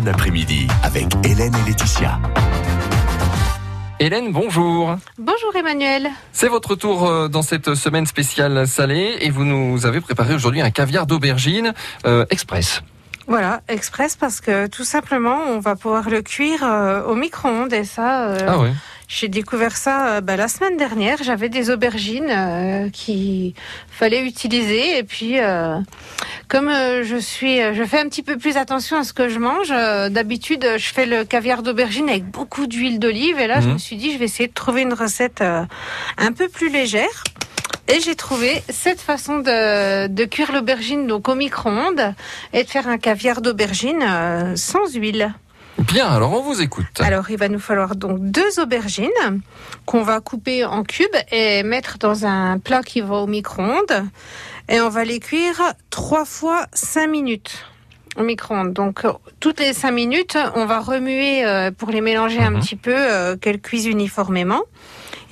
fin d'après-midi avec Hélène et Laetitia. Hélène, bonjour. Bonjour Emmanuel. C'est votre tour euh, dans cette semaine spéciale salée et vous nous avez préparé aujourd'hui un caviar d'aubergine euh, express. Voilà, express parce que tout simplement, on va pouvoir le cuire euh, au micro-ondes et ça, euh, Ah oui. J'ai découvert ça euh, bah, la semaine dernière. J'avais des aubergines euh, qui fallait utiliser et puis euh, comme euh, je suis, je fais un petit peu plus attention à ce que je mange. D'habitude, je fais le caviar d'aubergine avec beaucoup d'huile d'olive et là, je Mhm. me suis dit, je vais essayer de trouver une recette un peu plus légère. Et j'ai trouvé cette façon de, de cuire l'aubergine donc au micro-ondes et de faire un caviar d'aubergine sans huile. Bien, alors on vous écoute. Alors il va nous falloir donc deux aubergines qu'on va couper en cubes et mettre dans un plat qui va au micro-ondes. Et on va les cuire trois fois cinq minutes au micro-ondes. Donc toutes les cinq minutes, on va remuer euh, pour les mélanger un Mhm. petit peu, euh, qu'elles cuisent uniformément.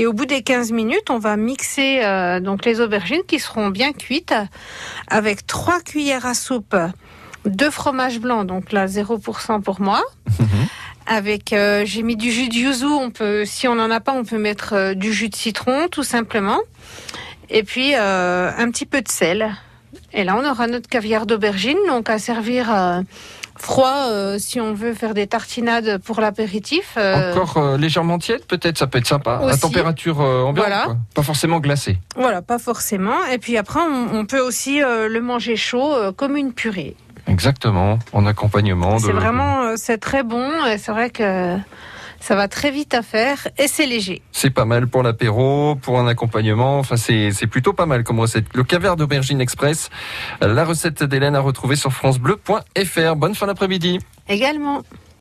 Et au bout des 15 minutes, on va mixer euh, donc les aubergines qui seront bien cuites avec trois cuillères à soupe de fromage blanc, donc là 0% pour moi. Mhm. Avec, euh, j'ai mis du jus de yuzu. On peut, si on n'en a pas, on peut mettre euh, du jus de citron, tout simplement. Et puis euh, un petit peu de sel. Et là, on aura notre caviar d'aubergine, donc à servir froid euh, si on veut faire des tartinades pour l'apéritif. euh, Encore euh, légèrement tiède, peut-être, ça peut être sympa. À température ambiante, Voilà. quoi. pas forcément glacée. Voilà, pas forcément. Et puis après, on, on peut aussi le manger chaud comme une purée. Exactement, en accompagnement. de- C'est vraiment, euh, c'est très bon. Et c'est vrai que ça va très vite à faire et c'est léger. C'est pas mal pour l'apéro, pour un accompagnement. Enfin, c'est c'est plutôt pas mal comme recette. Le caviar d'aubergine express. La recette d'Hélène à retrouver sur francebleu.fr. Bonne fin d'après-midi. Également.